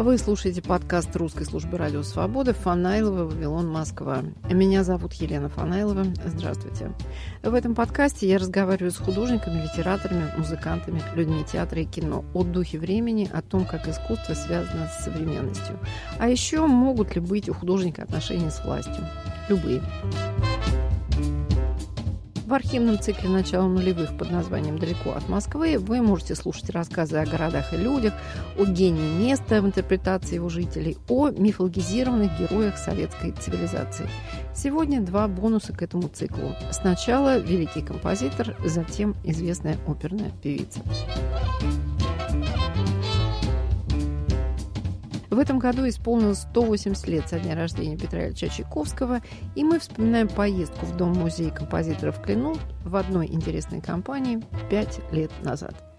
Вы слушаете подкаст русской службы радио «Свобода» Фанайлова, Вавилон, Москва. Меня зовут Елена Фанайлова. Здравствуйте. В этом подкасте я разговариваю с художниками, литераторами, музыкантами, людьми театра и кино о духе времени, о том, как искусство связано с современностью. А еще могут ли быть у художника отношения с властью? Любые. В архивном цикле начала нулевых под названием «Далеко от Москвы» вы можете слушать рассказы о городах и людях, о гении места в интерпретации его жителей, о мифологизированных героях советской цивилизации. Сегодня два бонуса к этому циклу. Сначала великий композитор, затем известная оперная певица. В этом году исполнилось 180 лет со дня рождения Петра Ильича Чайковского, и мы вспоминаем поездку в Дом-музей композиторов Клину в одной интересной компании пять лет назад.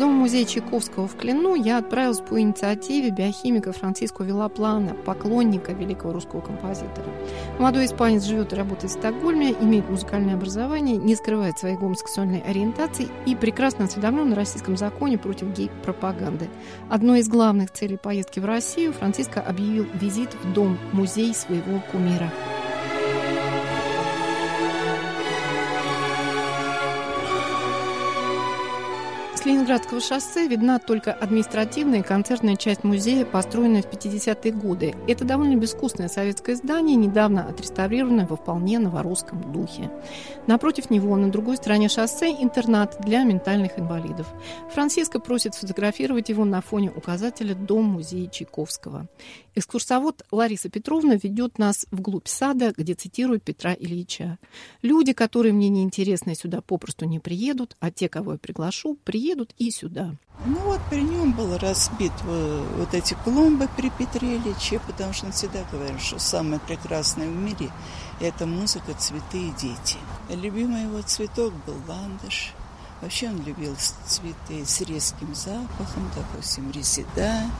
Дом-музей Чайковского в Клину я отправилась по инициативе биохимика Франциско Вилаплана, поклонника великого русского композитора. Молодой испанец живет и работает в Стокгольме, имеет музыкальное образование, не скрывает своей гомосексуальной ориентации и прекрасно осведомлен на российском законе против гей-пропаганды. Одной из главных целей поездки в Россию Франциско объявил визит в дом-музей своего кумира. Ленинградского шоссе видна только административная и концертная часть музея, построенная в 50-е годы. Это довольно безвкусное советское здание, недавно отреставрированное во вполне новорусском духе. Напротив него, на другой стороне шоссе, интернат для ментальных инвалидов. Франциско просит сфотографировать его на фоне указателя «Дом-музей Чайковского». Экскурсовод Лариса Петровна ведет нас вглубь сада, где цитирует Петра Ильича. «Люди, которые мне неинтересны, сюда попросту не приедут, а те, кого я приглашу, приедут едут и сюда. Ну вот при нем был разбит вот эти клумбы при Петре Ильиче, потому что он всегда говорил, что самое прекрасное в мире – это музыка, цветы и дети. Любимый его цветок был ландыш. Вообще он любил цветы с резким запахом, допустим, резида.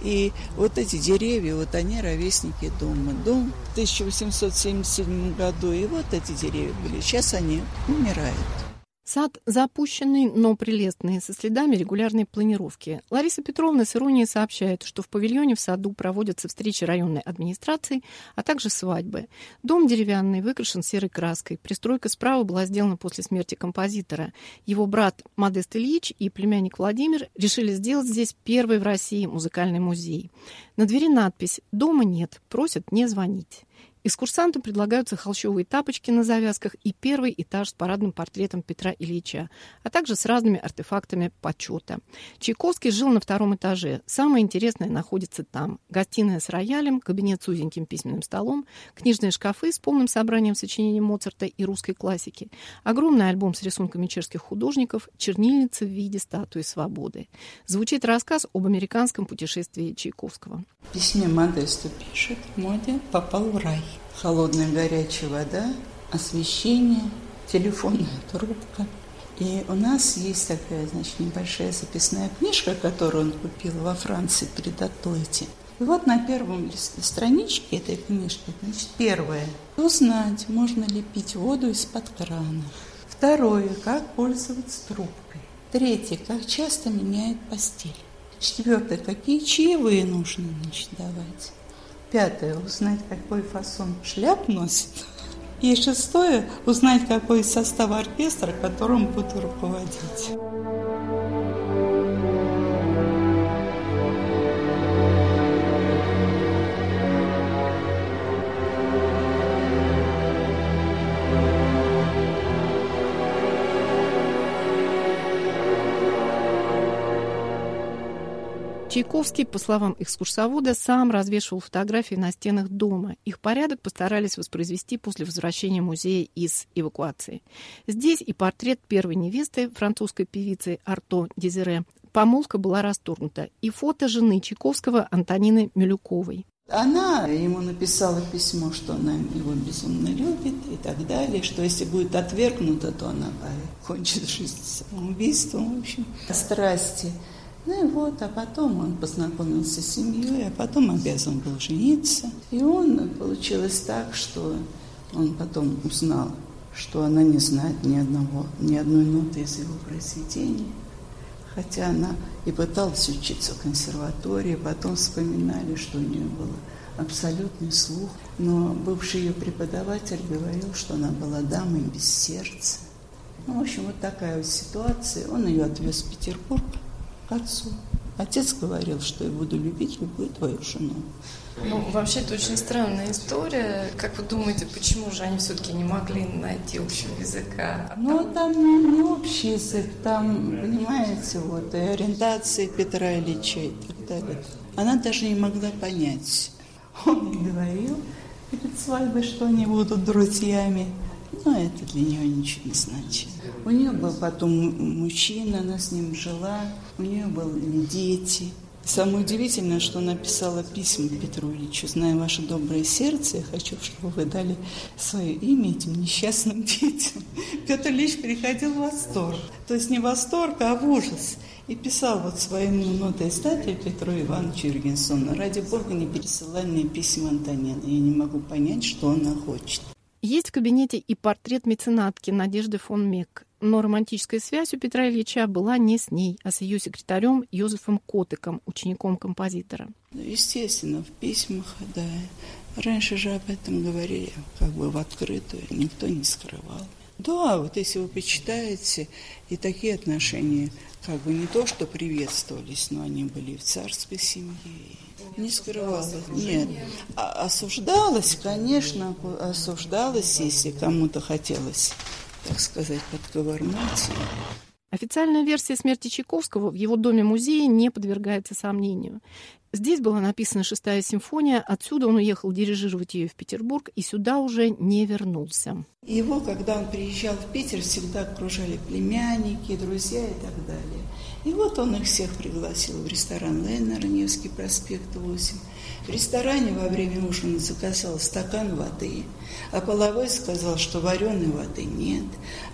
И вот эти деревья, вот они ровесники дома. Дом в 1877 году, и вот эти деревья были. Сейчас они умирают. Сад запущенный, но прелестный, со следами регулярной планировки. Лариса Петровна с иронией сообщает, что в павильоне в саду проводятся встречи районной администрации, а также свадьбы. Дом деревянный, выкрашен серой краской. Пристройка справа была сделана после смерти композитора. Его брат Модест Ильич и племянник Владимир решили сделать здесь первый в России музыкальный музей. На двери надпись «Дома нет, просят не звонить». Экскурсантам предлагаются холщовые тапочки на завязках и первый этаж с парадным портретом Петра Ильича, а также с разными артефактами почета. Чайковский жил на втором этаже. Самое интересное находится там. Гостиная с роялем, кабинет с узеньким письменным столом, книжные шкафы с полным собранием сочинений Моцарта и русской классики, огромный альбом с рисунками чешских художников, чернильница в виде статуи свободы. Звучит рассказ об американском путешествии Чайковского. В письме Модесту пишет, Модя попал в рай холодная горячая вода, освещение, телефонная трубка. И у нас есть такая, значит, небольшая записная книжка, которую он купил во Франции перед Атлете. И вот на первом страничке этой книжки, значит, первое. Узнать, можно ли пить воду из-под крана. Второе, как пользоваться трубкой. Третье, как часто меняет постель. Четвертое, какие чаевые нужно значит, давать. Пятое. Узнать, какой фасон шляп носит. И шестое. Узнать, какой состав оркестра, которым буду руководить. Чайковский, по словам экскурсовода, сам развешивал фотографии на стенах дома. Их порядок постарались воспроизвести после возвращения музея из эвакуации. Здесь и портрет первой невесты, французской певицы Арто Дезире. Помолвка была расторгнута. И фото жены Чайковского Антонины Милюковой. Она ему написала письмо, что она его безумно любит и так далее, что если будет отвергнута, то она кончит жизнь самоубийством, в общем. Страсти Ну и вот, а потом он познакомился с семьей, а потом обязан был жениться. И он, получилось так, что он потом узнал, что она не знает ни одного, ни одной ноты из его произведений. Хотя она и пыталась учиться в консерватории, потом вспоминали, что у нее был абсолютный слух. Но бывший ее преподаватель говорил, что она была дамой без сердца. Ну, в общем, вот такая вот ситуация. Он ее отвез в Петербург к отцу. Отец говорил, что я буду любить любую твою жену. Ну, вообще, это очень странная история. Как вы думаете, почему же они все-таки не могли найти общего языка? Ну, там не общий язык, там, понимаете, вот, и ориентация Петра Ильича и так далее. Она даже не могла понять. Он говорил перед свадьбой, что они будут друзьями. Но это для нее ничего не значит. У нее был потом мужчина, она с ним жила, у нее были дети. Самое удивительное, что она писала письма Петру Ильичу, зная ваше доброе сердце, я хочу, чтобы вы дали свое имя этим несчастным детям. Петр Ильич приходил в восторг. То есть не восторг, а в ужас. И писал вот своему нотоиздателю Петру Ивановичу Юргенсону, ради бога, не пересылай мне письма Антонина. Я не могу понять, что она хочет. Есть в кабинете и портрет меценатки Надежды фон Мек. Но романтическая связь у Петра Ильича была не с ней, а с ее секретарем Йозефом Котыком, учеником композитора. Ну, естественно, в письмах, да. Раньше же об этом говорили как бы в открытую, никто не скрывал. Да, вот если вы почитаете, и такие отношения как бы не то, что приветствовались, но они были в царской семье, не скрывалось. Нет. А осуждалось, конечно, осуждалось, если кому-то хотелось, так сказать, подковырнуть. Официальная версия смерти Чайковского в его доме-музее не подвергается сомнению. Здесь была написана шестая симфония, отсюда он уехал дирижировать ее в Петербург и сюда уже не вернулся. Его, когда он приезжал в Питер, всегда окружали племянники, друзья и так далее. И вот он их всех пригласил в ресторан Леннер, Невский проспект 8. В ресторане во время ужина заказал стакан воды, а половой сказал, что вареной воды нет.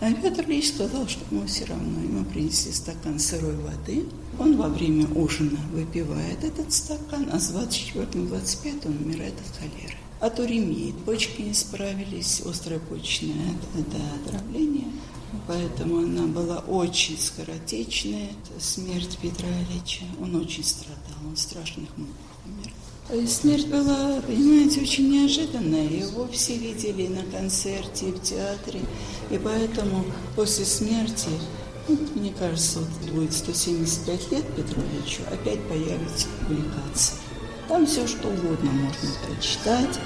А Петр Ильич сказал, что ему все равно. Ему принесли стакан сырой воды. Он во время ужина выпивает этот стакан, а с 24-25 он умирает от холеры. От уремии почки не справились, острое почечное отравление – Поэтому она была очень скоротечная, смерть Петра Ильича. Он очень страдал, он страшных муках умер. И смерть была, понимаете, очень неожиданная. Его все видели на концерте, в театре. И поэтому после смерти, ну, мне кажется, вот будет 175 лет Петру Ильичу, опять появится публикация. Там все что угодно можно прочитать.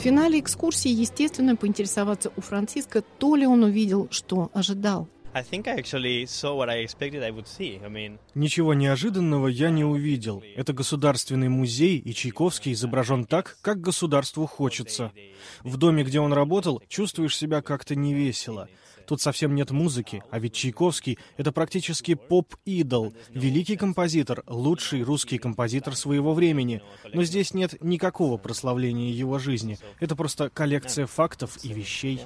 В финале экскурсии, естественно, поинтересоваться у Франциска, то ли он увидел, что ожидал. Ничего неожиданного я не увидел. Это государственный музей, и Чайковский изображен так, как государству хочется. В доме, где он работал, чувствуешь себя как-то невесело. Тут совсем нет музыки, а ведь Чайковский — это практически поп-идол, великий композитор, лучший русский композитор своего времени. Но здесь нет никакого прославления его жизни. Это просто коллекция фактов и вещей.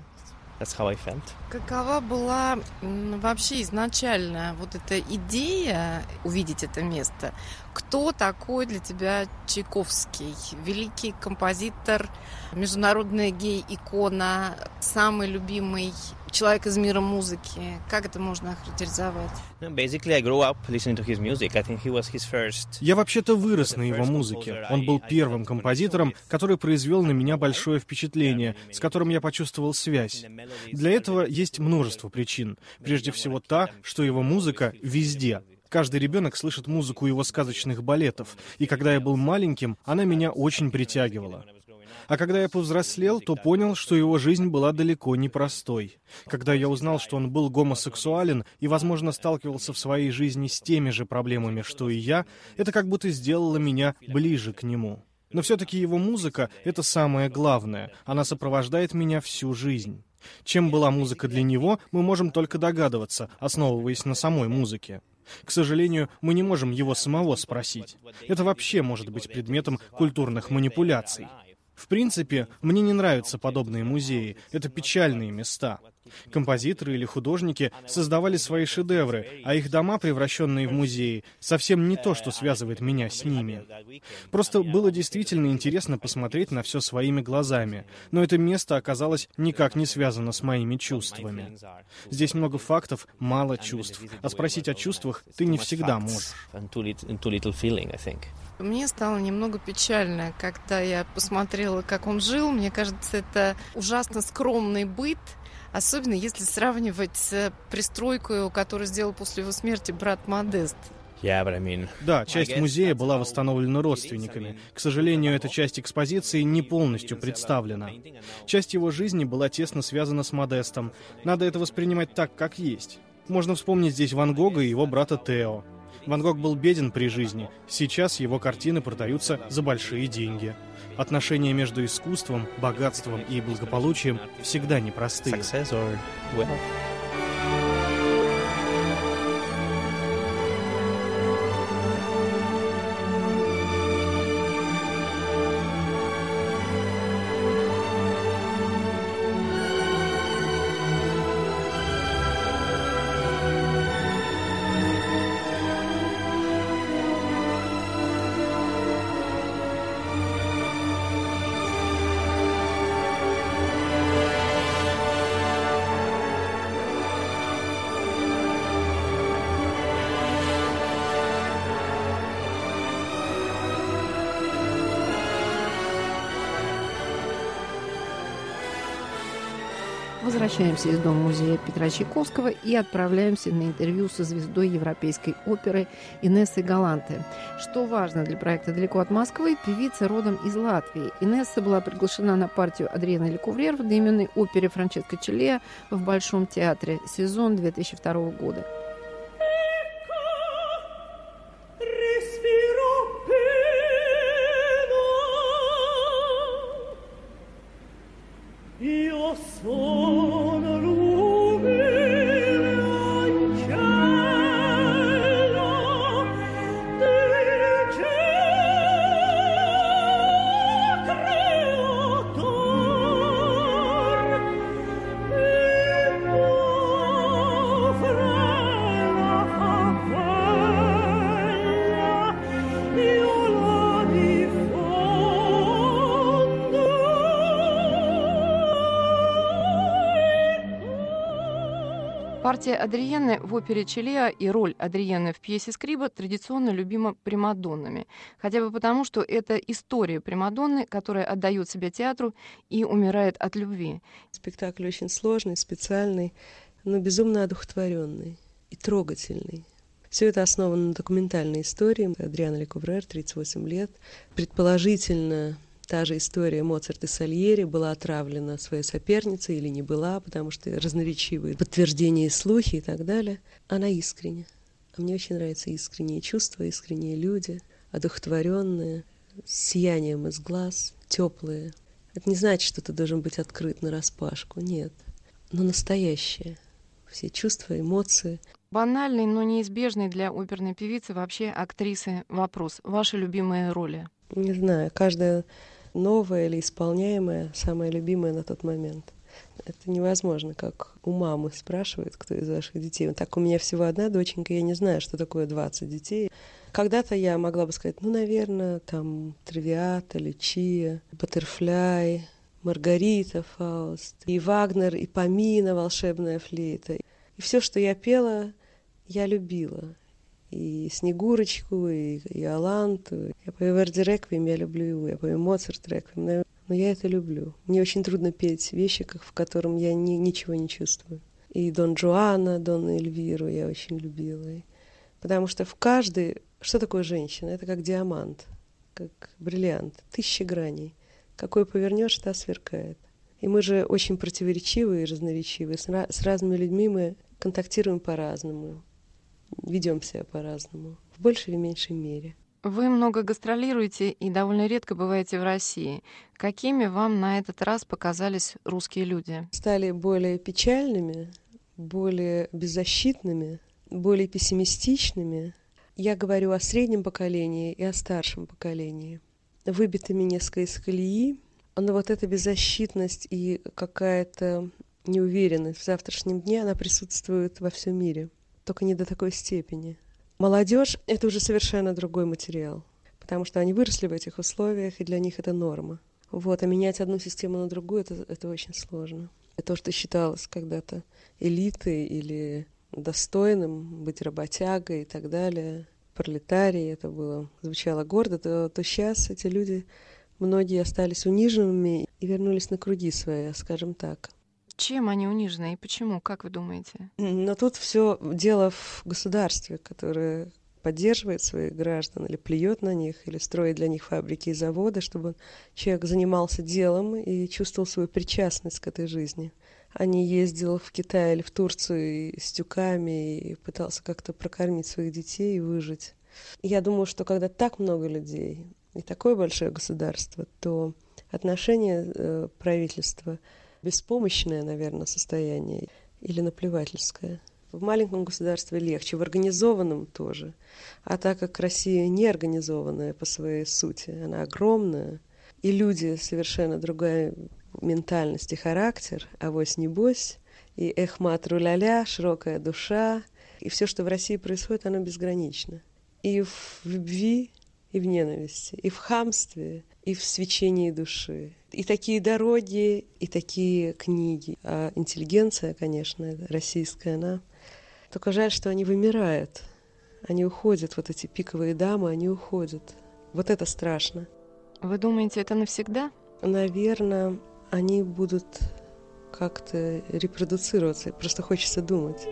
That's how I felt. Какова была вообще изначально вот эта идея увидеть это место? Кто такой для тебя Чайковский? Великий композитор, международная гей-икона, самый любимый человек из мира музыки. Как это можно охарактеризовать? Я вообще-то вырос на его музыке. Он был первым композитором, который произвел на меня большое впечатление, с которым я почувствовал связь. Для этого есть множество причин. Прежде всего та, что его музыка везде. Каждый ребенок слышит музыку его сказочных балетов, и когда я был маленьким, она меня очень притягивала. А когда я повзрослел, то понял, что его жизнь была далеко не простой. Когда я узнал, что он был гомосексуален и, возможно, сталкивался в своей жизни с теми же проблемами, что и я, это как будто сделало меня ближе к нему. Но все-таки его музыка — это самое главное. Она сопровождает меня всю жизнь. Чем была музыка для него, мы можем только догадываться, основываясь на самой музыке. К сожалению, мы не можем его самого спросить. Это вообще может быть предметом культурных манипуляций. В принципе, мне не нравятся подобные музеи. Это печальные места. Композиторы или художники создавали свои шедевры, а их дома, превращенные в музеи, совсем не то, что связывает меня с ними. Просто было действительно интересно посмотреть на все своими глазами, но это место оказалось никак не связано с моими чувствами. Здесь много фактов, мало чувств, а спросить о чувствах ты не всегда можешь. Мне стало немного печально, когда я посмотрела, как он жил. Мне кажется, это ужасно скромный быт, Особенно если сравнивать с пристройкой, которую сделал после его смерти брат Модест. Да, часть музея была восстановлена родственниками. К сожалению, эта часть экспозиции не полностью представлена. Часть его жизни была тесно связана с Модестом. Надо это воспринимать так, как есть. Можно вспомнить здесь Ван Гога и его брата Тео. Ван Гог был беден при жизни. Сейчас его картины продаются за большие деньги. Отношения между искусством, богатством и благополучием всегда непростые. Возвращаемся из Дома музея Петра Чайковского и отправляемся на интервью со звездой европейской оперы Инессой Галанте. Что важно для проекта «Далеко от Москвы», певица родом из Латвии. Инесса была приглашена на партию Адриана Лекуврер в одноименной опере Франческо Челея в Большом театре сезон 2002 года. Партия Адриены в опере Челеа и роль Адриены в пьесе Скриба традиционно любима примадоннами. Хотя бы потому, что это история примадонны, которая отдает себя театру и умирает от любви. Спектакль очень сложный, специальный, но безумно одухотворенный и трогательный. Все это основано на документальной истории. Адриана Лекуврер, 38 лет. Предположительно, Та же история Моцарт и Сальери была отравлена своей соперницей или не была, потому что разноречивые подтверждения и слухи и так далее. Она искренне. А мне очень нравятся искренние чувства, искренние люди, одухотворенные, с сиянием из глаз, теплые. Это не значит, что ты должен быть открыт на распашку, нет. Но настоящее. Все чувства, эмоции. Банальный, но неизбежный для оперной певицы, вообще актрисы, вопрос. Ваши любимые роли? Не знаю, каждая новое или исполняемое, самое любимое на тот момент. Это невозможно, как у мамы спрашивают, кто из ваших детей. Так у меня всего одна доченька, я не знаю, что такое 20 детей. Когда-то я могла бы сказать, ну, наверное, там Травиата, Лючия, Баттерфляй, Маргарита, Фауст, и Вагнер, и Памина, волшебная флейта. И все, что я пела, я любила и Снегурочку, и, Аланту. Я пою Верди Реквием, я люблю его, я пою Моцарт Реквием, но я это люблю. Мне очень трудно петь вещи, в котором я ни, ничего не чувствую. И Дон Джоана, Дон Эльвиру я очень любила. Потому что в каждой... Что такое женщина? Это как диамант, как бриллиант, тысячи граней. Какой повернешь, та сверкает. И мы же очень противоречивые и разноречивые. С, с разными людьми мы контактируем по-разному, ведем себя по-разному, в большей или меньшей мере. Вы много гастролируете и довольно редко бываете в России. Какими вам на этот раз показались русские люди? Стали более печальными, более беззащитными, более пессимистичными. Я говорю о среднем поколении и о старшем поколении. Выбитыми несколько из колеи, но вот эта беззащитность и какая-то неуверенность в завтрашнем дне, она присутствует во всем мире, только не до такой степени. Молодежь — это уже совершенно другой материал, потому что они выросли в этих условиях, и для них это норма. Вот, а менять одну систему на другую это, — это очень сложно. То, что считалось когда-то элитой или достойным, быть работягой и так далее, пролетарий, это было, звучало гордо, то, то сейчас эти люди, многие остались униженными и вернулись на круги свои, скажем так. Чем они унижены и почему, как вы думаете? Но тут все дело в государстве, которое поддерживает своих граждан или плюет на них, или строит для них фабрики и заводы, чтобы человек занимался делом и чувствовал свою причастность к этой жизни. А не ездил в Китай или в Турцию с тюками и пытался как-то прокормить своих детей и выжить. Я думаю, что когда так много людей и такое большое государство, то отношение э, правительства – беспомощное, наверное, состояние или наплевательское. В маленьком государстве легче, в организованном тоже. А так как Россия не организованная по своей сути, она огромная, и люди совершенно другая ментальность и характер, авось небось, и эхмат руляля, широкая душа, и все, что в России происходит, оно безгранично. И в любви, и в ненависти, и в хамстве, и в свечении души. И такие дороги, и такие книги. А интеллигенция, конечно, российская, она... Только жаль, что они вымирают. Они уходят, вот эти пиковые дамы, они уходят. Вот это страшно. Вы думаете, это навсегда? Наверное, они будут как-то репродуцироваться. Просто хочется думать.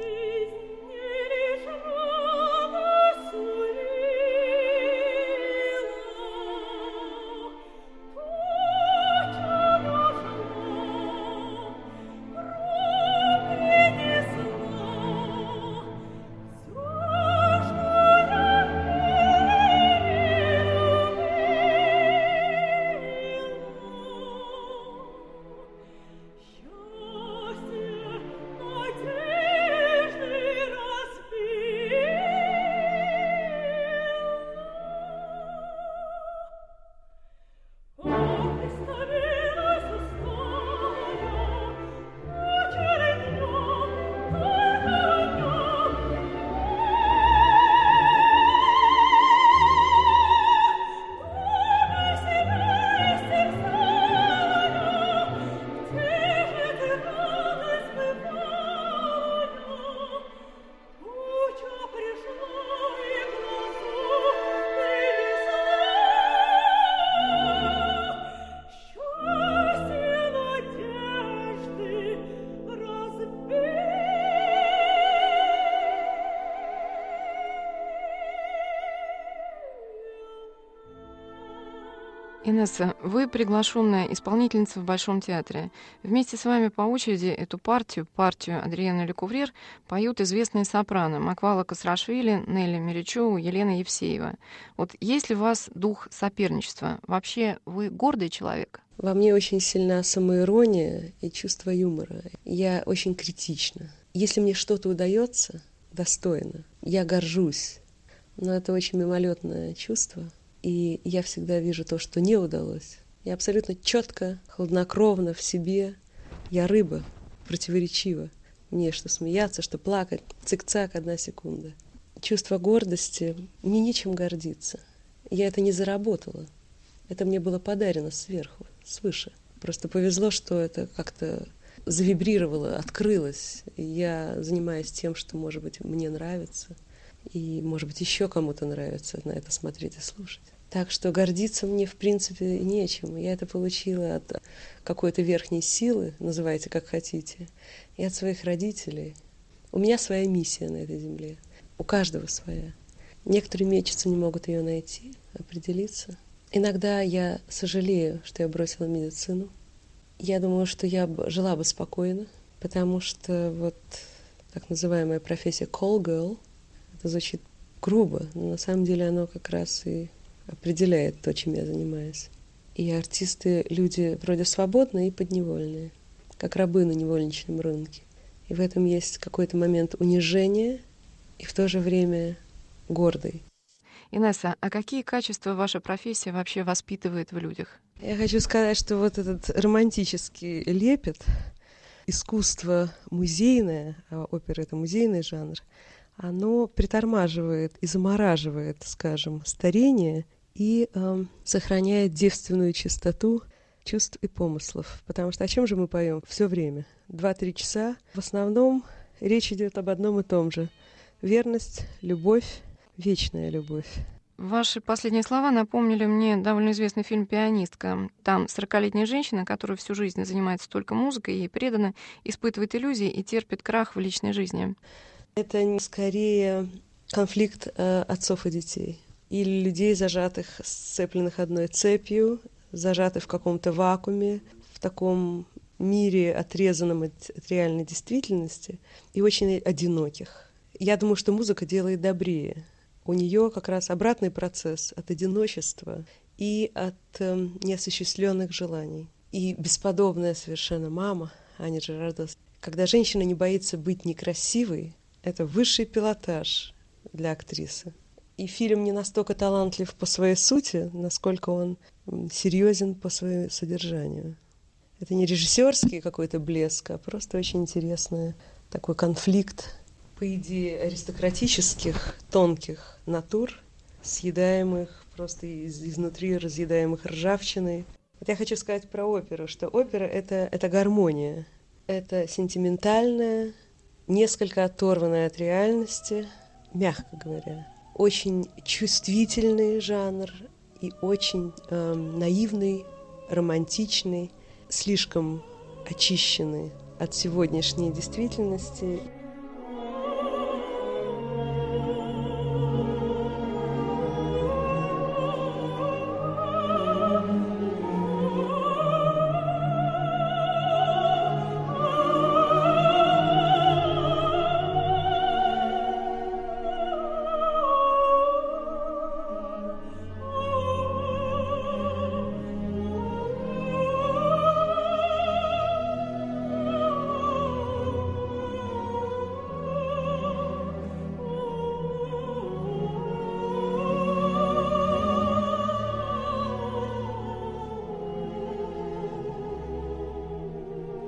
Инесса, вы приглашенная исполнительница в Большом театре. Вместе с вами по очереди эту партию, партию Адриана Лекуврер, поют известные сопрано Маквала Касрашвили, Нелли Меричеву, Елена Евсеева. Вот есть ли у вас дух соперничества? Вообще вы гордый человек? Во мне очень сильна самоирония и чувство юмора. Я очень критична. Если мне что-то удается достойно, я горжусь. Но это очень мимолетное чувство — и я всегда вижу то, что не удалось. Я абсолютно четко, хладнокровно в себе. Я рыба, противоречива. Мне что смеяться, что плакать. Цик-цак, одна секунда. Чувство гордости. Мне нечем гордиться. Я это не заработала. Это мне было подарено сверху, свыше. Просто повезло, что это как-то завибрировало, открылось. Я занимаюсь тем, что, может быть, мне нравится. И, может быть, еще кому-то нравится на это смотреть и слушать. Так что гордиться мне, в принципе, нечем. Я это получила от какой-то верхней силы, называйте как хотите, и от своих родителей. У меня своя миссия на этой земле. У каждого своя. Некоторые мечутся, не могут ее найти, определиться. Иногда я сожалею, что я бросила медицину. Я думаю, что я жила бы спокойно, потому что вот так называемая профессия call girl, это звучит грубо, но на самом деле оно как раз и определяет то, чем я занимаюсь. И артисты — люди вроде свободные и подневольные, как рабы на невольничном рынке. И в этом есть какой-то момент унижения и в то же время гордый. Инесса, а какие качества ваша профессия вообще воспитывает в людях? Я хочу сказать, что вот этот романтический лепет, искусство музейное, а опера — это музейный жанр, оно притормаживает и замораживает, скажем, старение и э, сохраняет девственную чистоту чувств и помыслов. Потому что о чем же мы поем все время? Два-три часа. В основном речь идет об одном и том же. Верность, любовь, вечная любовь. Ваши последние слова напомнили мне довольно известный фильм «Пианистка». Там 40-летняя женщина, которая всю жизнь занимается только музыкой, ей предана, испытывает иллюзии и терпит крах в личной жизни. Это скорее конфликт э, отцов и детей. Или людей, зажатых, сцепленных одной цепью, зажатых в каком-то вакууме, в таком мире, отрезанном от, от реальной действительности, и очень одиноких. Я думаю, что музыка делает добрее. У нее как раз обратный процесс от одиночества и от э, неосуществленных желаний. И бесподобная совершенно мама Аня Джерардос. Когда женщина не боится быть некрасивой, это высший пилотаж для актрисы. И фильм не настолько талантлив по своей сути, насколько он серьезен по своему содержанию. Это не режиссерский какой-то блеск, а просто очень интересный такой конфликт, по идее, аристократических, тонких натур, съедаемых просто из, изнутри, разъедаемых ржавчиной. Вот я хочу сказать про оперу, что опера это, — это гармония. Это сентиментальная, несколько оторванная от реальности, мягко говоря, очень чувствительный жанр и очень э, наивный, романтичный, слишком очищенный от сегодняшней действительности.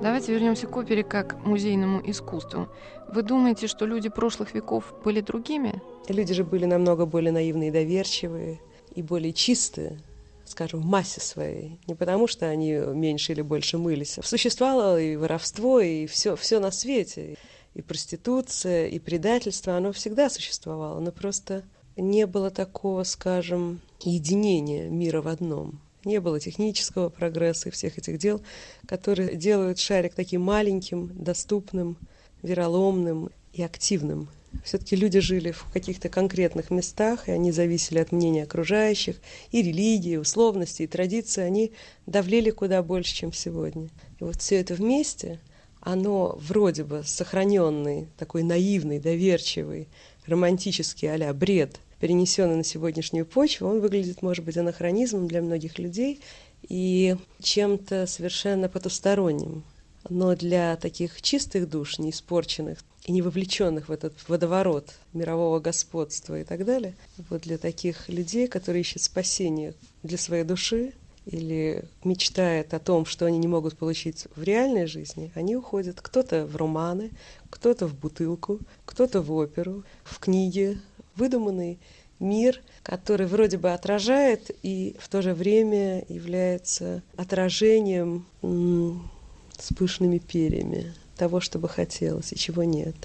Давайте вернемся к опере как музейному искусству. Вы думаете, что люди прошлых веков были другими? Люди же были намного более наивные и доверчивые, и более чистые, скажем, в массе своей. Не потому, что они меньше или больше мылись. Существовало и воровство, и все, все на свете. И проституция, и предательство, оно всегда существовало. Но просто не было такого, скажем, единения мира в одном не было технического прогресса и всех этих дел, которые делают шарик таким маленьким, доступным, вероломным и активным. Все-таки люди жили в каких-то конкретных местах, и они зависели от мнения окружающих, и религии, и условности, и традиции, они давлели куда больше, чем сегодня. И вот все это вместе, оно вроде бы сохраненный, такой наивный, доверчивый, романтический а бред перенесенный на сегодняшнюю почву, он выглядит, может быть, анахронизмом для многих людей и чем-то совершенно потусторонним. Но для таких чистых душ, не испорченных и не вовлеченных в этот водоворот мирового господства и так далее, вот для таких людей, которые ищут спасение для своей души или мечтают о том, что они не могут получить в реальной жизни, они уходят кто-то в романы, кто-то в бутылку, кто-то в оперу, в книги, выдуманный мир, который вроде бы отражает и в то же время является отражением с пышными перьями того, что бы хотелось и чего нет.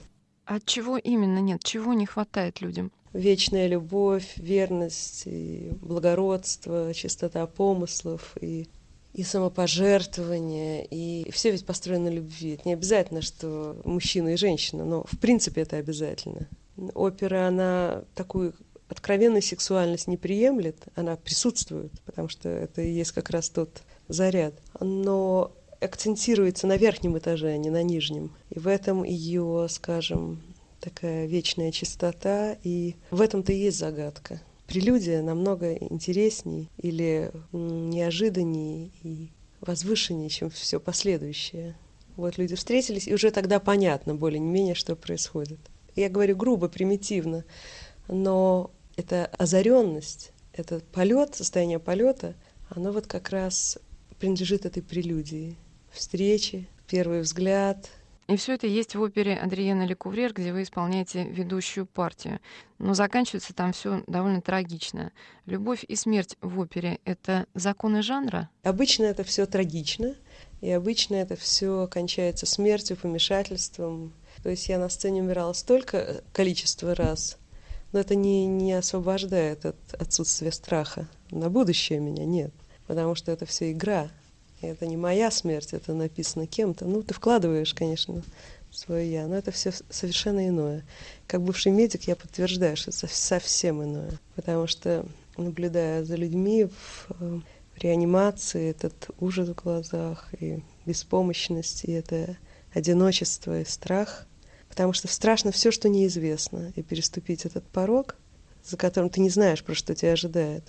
А чего именно нет? Чего не хватает людям? Вечная любовь, верность, и благородство, чистота помыслов и и самопожертвование, и все ведь построено на любви. Это не обязательно, что мужчина и женщина, но в принципе это обязательно опера, она такую откровенную сексуальность не приемлет, она присутствует, потому что это и есть как раз тот заряд. Но акцентируется на верхнем этаже, а не на нижнем. И в этом ее, скажем, такая вечная чистота, и в этом-то и есть загадка. Прелюдия намного интересней или неожиданнее и возвышеннее, чем все последующее. Вот люди встретились, и уже тогда понятно более-менее, что происходит. Я говорю грубо, примитивно, но эта озаренность, этот полет, состояние полета, оно вот как раз принадлежит этой прелюдии. Встречи, первый взгляд. И все это есть в опере Адриена Лекуврер, где вы исполняете ведущую партию. Но заканчивается там все довольно трагично. Любовь и смерть в опере — это законы жанра? Обычно это все трагично, и обычно это все кончается смертью, помешательством. То есть я на сцене умирала столько количества раз, но это не, не освобождает от отсутствия страха. На будущее меня нет, потому что это все игра. И это не моя смерть, это написано кем-то. Ну, ты вкладываешь, конечно, свое я, но это все совершенно иное. Как бывший медик я подтверждаю, что это совсем иное. Потому что, наблюдая за людьми в, в реанимации, этот ужас в глазах и беспомощность, и это одиночество и страх, потому что страшно все, что неизвестно, и переступить этот порог, за которым ты не знаешь, про что тебя ожидает.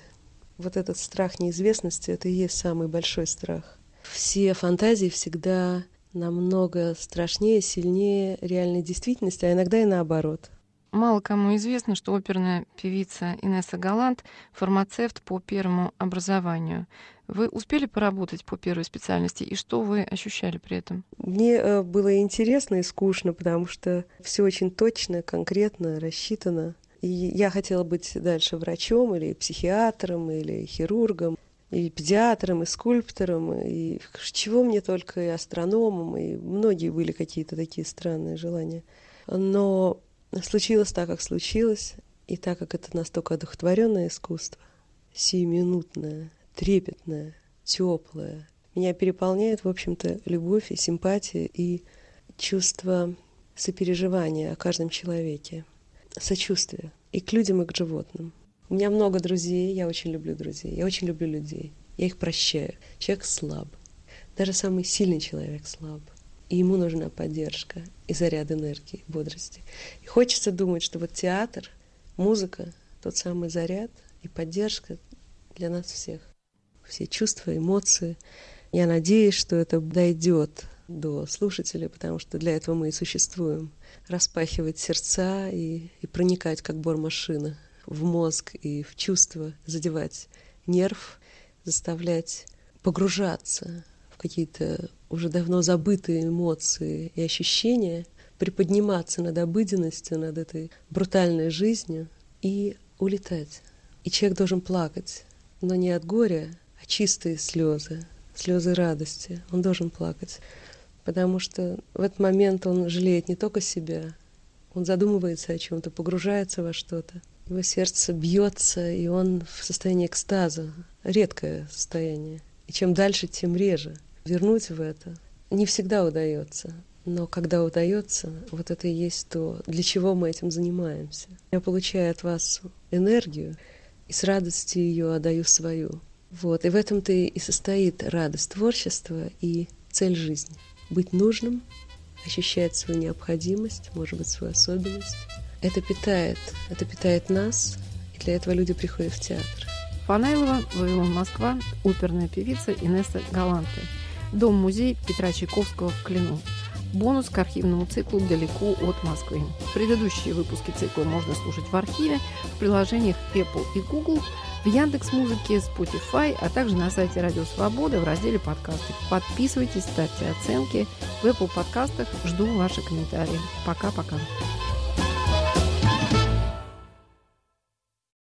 Вот этот страх неизвестности — это и есть самый большой страх. Все фантазии всегда намного страшнее, сильнее реальной действительности, а иногда и наоборот. Мало кому известно, что оперная певица Инесса Галант — фармацевт по первому образованию. Вы успели поработать по первой специальности, и что вы ощущали при этом? Мне э, было интересно и скучно, потому что все очень точно, конкретно, рассчитано. И я хотела быть дальше врачом или психиатром, или хирургом, и педиатром, и скульптором, и чего мне только, и астрономом, и многие были какие-то такие странные желания. Но случилось так, как случилось, и так как это настолько одухотворенное искусство, сиюминутное, трепетное, теплое, меня переполняет, в общем-то, любовь и симпатия и чувство сопереживания о каждом человеке, сочувствие и к людям, и к животным. У меня много друзей, я очень люблю друзей, я очень люблю людей, я их прощаю. Человек слаб, даже самый сильный человек слаб и ему нужна поддержка и заряд энергии, бодрости. И хочется думать, что вот театр, музыка, тот самый заряд и поддержка для нас всех. Все чувства, эмоции. Я надеюсь, что это дойдет до слушателей, потому что для этого мы и существуем. Распахивать сердца и, и проникать, как бормашина, в мозг и в чувства, задевать нерв, заставлять погружаться в какие-то уже давно забытые эмоции и ощущения, приподниматься над обыденностью, над этой брутальной жизнью и улетать. И человек должен плакать, но не от горя, чистые слезы, слезы радости. Он должен плакать, потому что в этот момент он жалеет не только себя, он задумывается о чем-то, погружается во что-то. Его сердце бьется, и он в состоянии экстаза, редкое состояние. И чем дальше, тем реже вернуть в это не всегда удается. Но когда удается, вот это и есть то, для чего мы этим занимаемся. Я получаю от вас энергию, и с радостью ее отдаю свою. Вот. И в этом-то и состоит радость творчества и цель жизни. Быть нужным, ощущать свою необходимость, может быть, свою особенность. Это питает, это питает нас, и для этого люди приходят в театр. Фанайлова, Вавилон, Москва, оперная певица Инесса Галанте. Дом-музей Петра Чайковского в Клину. Бонус к архивному циклу «Далеко от Москвы». Предыдущие выпуски цикла можно слушать в архиве, в приложениях Apple и Google, в Яндекс Музыке, Spotify, а также на сайте Радио Свобода в разделе подкасты. Подписывайтесь, ставьте оценки. В Apple подкастах жду ваши комментарии. Пока-пока.